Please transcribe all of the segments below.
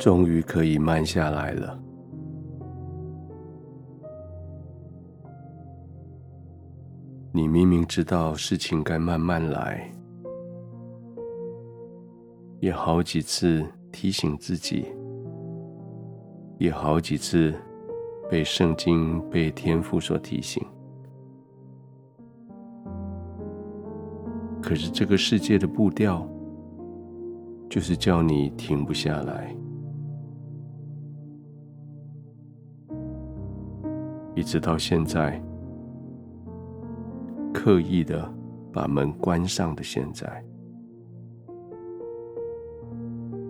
终于可以慢下来了。你明明知道事情该慢慢来，也好几次提醒自己，也好几次被圣经、被天父所提醒。可是这个世界的步调，就是叫你停不下来，一直到现在。刻意的把门关上的现在，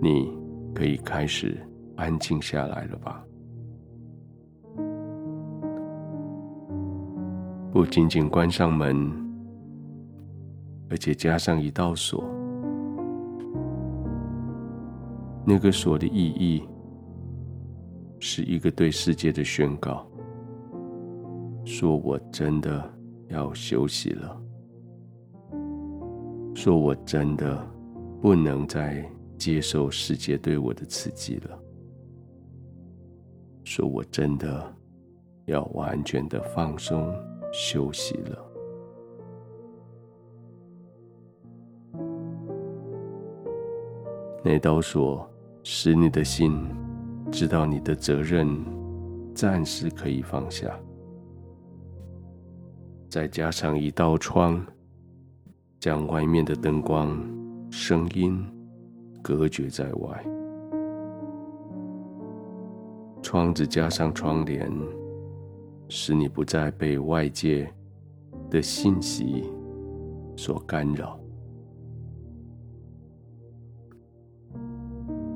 你可以开始安静下来了吧？不仅仅关上门，而且加上一道锁。那个锁的意义，是一个对世界的宣告，说我真的。要休息了，说我真的不能再接受世界对我的刺激了，说我真的要完全的放松休息了。那道锁使你的心知道你的责任暂时可以放下。再加上一道窗，将外面的灯光、声音隔绝在外。窗子加上窗帘，使你不再被外界的信息所干扰。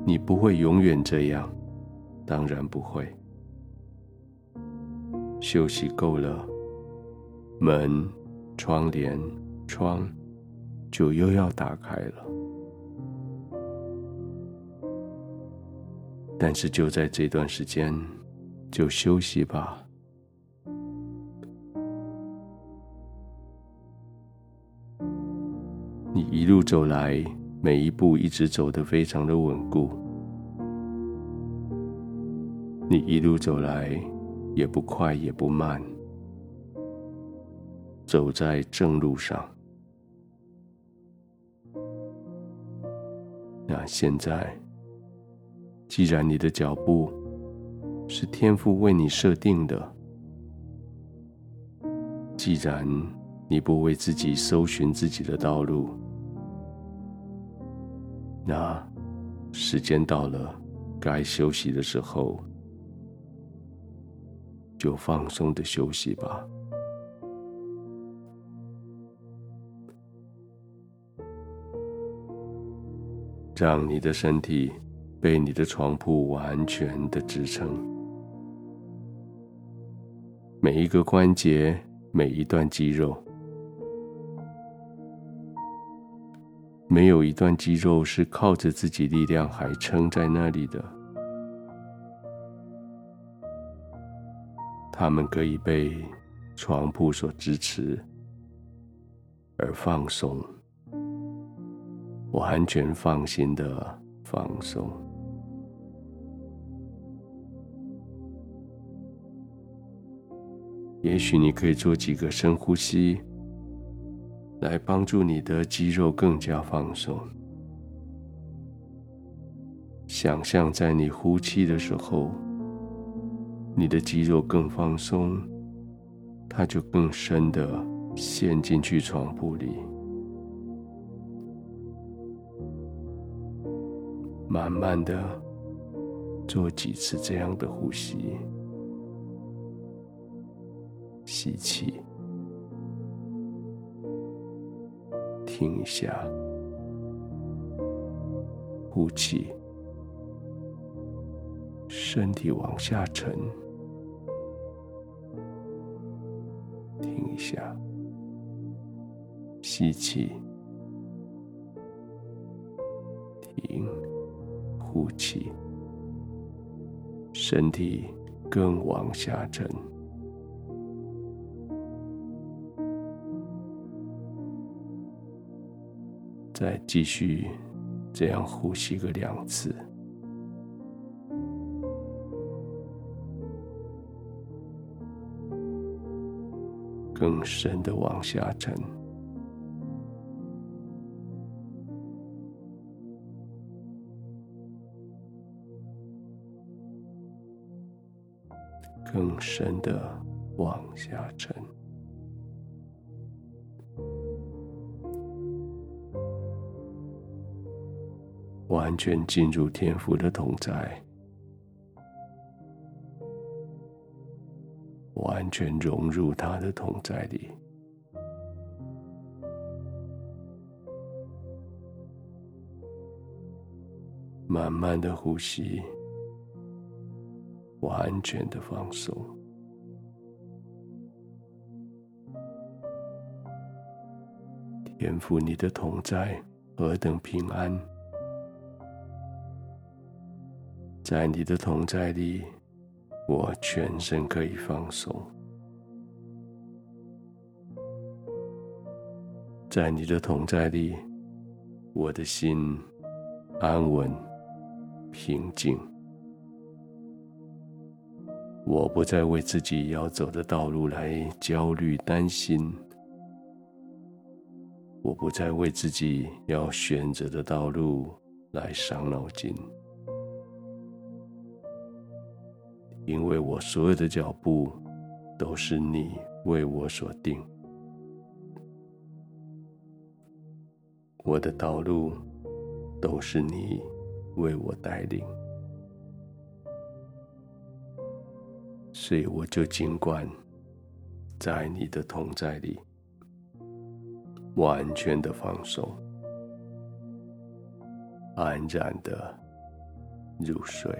你不会永远这样，当然不会。休息够了。门、窗帘、窗，就又要打开了。但是就在这段时间，就休息吧。你一路走来，每一步一直走得非常的稳固。你一路走来，也不快也不慢。走在正路上。那现在，既然你的脚步是天父为你设定的，既然你不为自己搜寻自己的道路，那时间到了，该休息的时候，就放松的休息吧。让你的身体被你的床铺完全的支撑，每一个关节，每一段肌肉，没有一段肌肉是靠着自己力量还撑在那里的，它们可以被床铺所支持而放松。我完全放心的放松。也许你可以做几个深呼吸，来帮助你的肌肉更加放松。想象在你呼气的时候，你的肌肉更放松，它就更深的陷进去床铺里。慢慢的做几次这样的呼吸，吸气，停一下，呼气，身体往下沉，停一下，吸气，呼气身体更往下沉。再继续这样呼吸个两次。更深的往下沉。更深的往下沉，完全进入天赋的同在。完全融入他的同在里，慢慢的呼吸，完全的放松。天父，你的同在何等平安，在你的同在里。我全身可以放松，在你的同在里，我的心安稳平静。我不再为自己要走的道路来焦虑担心，我不再为自己要选择的道路来伤脑筋。因为我所有的脚步都是你为我所定，我的道路都是你为我带领，所以我就尽管在你的同在里，完全的放松，安然的入睡。